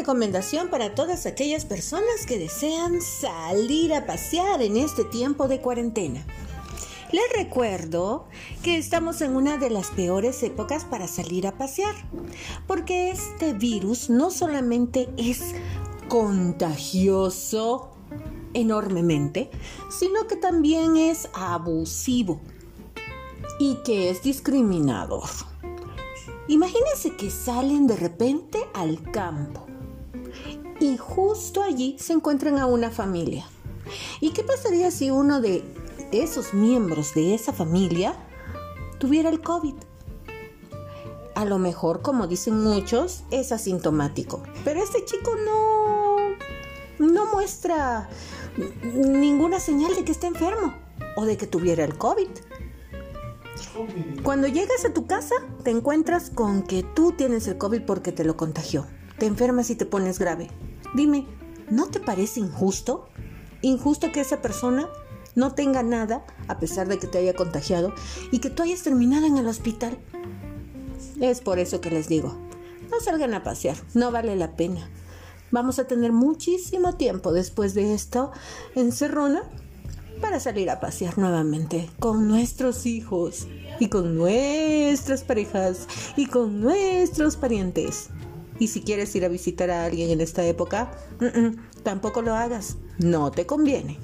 recomendación para todas aquellas personas que desean salir a pasear en este tiempo de cuarentena. Les recuerdo que estamos en una de las peores épocas para salir a pasear, porque este virus no solamente es contagioso enormemente, sino que también es abusivo y que es discriminador. Imagínense que salen de repente al campo y justo allí se encuentran a una familia. ¿Y qué pasaría si uno de esos miembros de esa familia tuviera el COVID? A lo mejor, como dicen muchos, es asintomático. Pero este chico no, no muestra ninguna señal de que esté enfermo o de que tuviera el COVID. Cuando llegas a tu casa, te encuentras con que tú tienes el COVID porque te lo contagió. Te enfermas y te pones grave. Dime, ¿no te parece injusto? Injusto que esa persona no tenga nada a pesar de que te haya contagiado y que tú hayas terminado en el hospital. Es por eso que les digo, no salgan a pasear, no vale la pena. Vamos a tener muchísimo tiempo después de esto encerrona para salir a pasear nuevamente con nuestros hijos y con nuestras parejas y con nuestros parientes. Y si quieres ir a visitar a alguien en esta época, tampoco lo hagas, no te conviene.